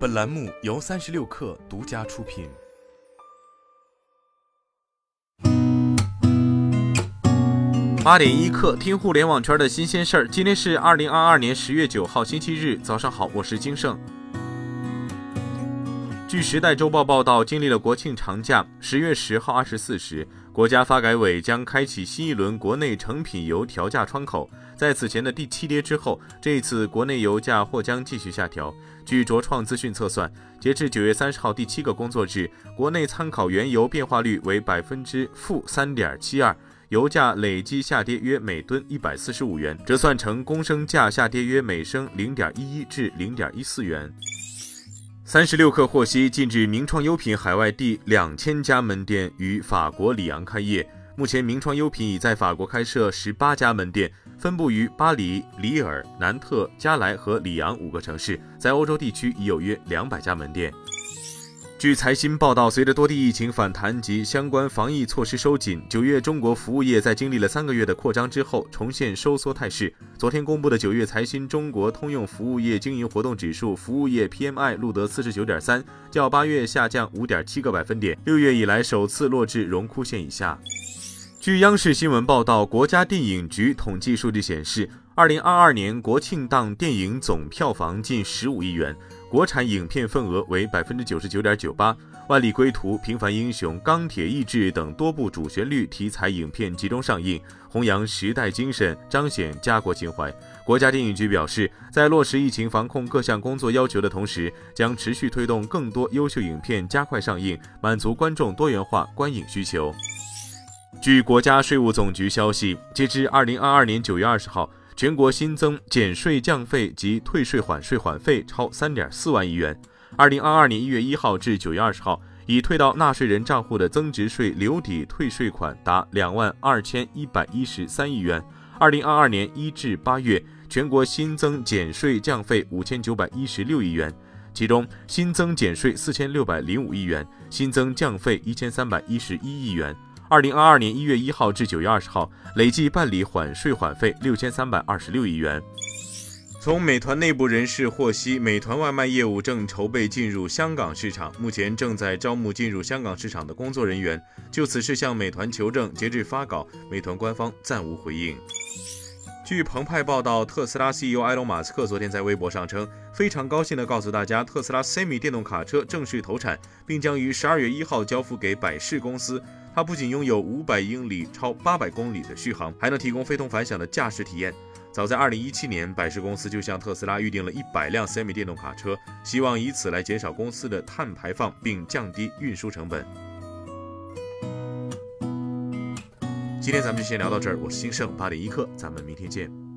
本栏目由三十六氪独家出品。八点一刻，听互联网圈的新鲜事儿。今天是二零二二年十月九号，星期日，早上好，我是金盛。据《时代周报》报道，经历了国庆长假，十月十号二十四时，国家发改委将开启新一轮国内成品油调价窗口。在此前的第七跌之后，这一次国内油价或将继续下调。据卓创资讯测算，截至九月三十号第七个工作日，国内参考原油变化率为百分之负三点七二，油价累计下跌约每吨一百四十五元，折算成公升价下跌约每升零点一一至零点一四元。三十六氪获悉，近日名创优品海外第两千家门店于法国里昂开业。目前，名创优品已在法国开设十八家门店，分布于巴黎、里尔、南特、加莱和里昂五个城市，在欧洲地区已有约两百家门店。据财新报道，随着多地疫情反弹及相关防疫措施收紧，九月中国服务业在经历了三个月的扩张之后，重现收缩态势。昨天公布的九月财新中国通用服务业经营活动指数服务业 PMI 录得四十九点三，较八月下降五点七个百分点，六月以来首次落至荣枯线以下。据央视新闻报道，国家电影局统计数据显示，二零二二年国庆档电影总票房近十五亿元，国产影片份额为百分之九十九点九八。万里归途、平凡英雄、钢铁意志等多部主旋律题材影片集中上映，弘扬时代精神，彰显家国情怀。国家电影局表示，在落实疫情防控各项工作要求的同时，将持续推动更多优秀影片加快上映，满足观众多元化观影需求。据国家税务总局消息，截至二零二二年九月二十号，全国新增减税降费及退税缓税缓费超三点四万亿元。二零二二年一月一号至九月二十号，已退到纳税人账户的增值税留抵退税款达两万二千一百一十三亿元。二零二二年一至八月，全国新增减税降费五千九百一十六亿元，其中新增减税四千六百零五亿元，新增降费一千三百一十一亿元。二零二二年一月一号至九月二十号，累计办理缓税缓费六千三百二十六亿元。从美团内部人士获悉，美团外卖业务正筹备进入香港市场，目前正在招募进入香港市场的工作人员。就此事向美团求证，截至发稿，美团官方暂无回应。据澎湃报道，特斯拉 CEO 埃隆·马斯克昨天在微博上称，非常高兴地告诉大家，特斯拉 Semi 电动卡车正式投产，并将于十二月一号交付给百事公司。它不仅拥有五百英里、超八百公里的续航，还能提供非同凡响的驾驶体验。早在二零一七年，百事公司就向特斯拉预定了一百辆 Semi 电动卡车，希望以此来减少公司的碳排放，并降低运输成本。今天咱们就先聊到这儿，我是兴盛八点一刻，咱们明天见。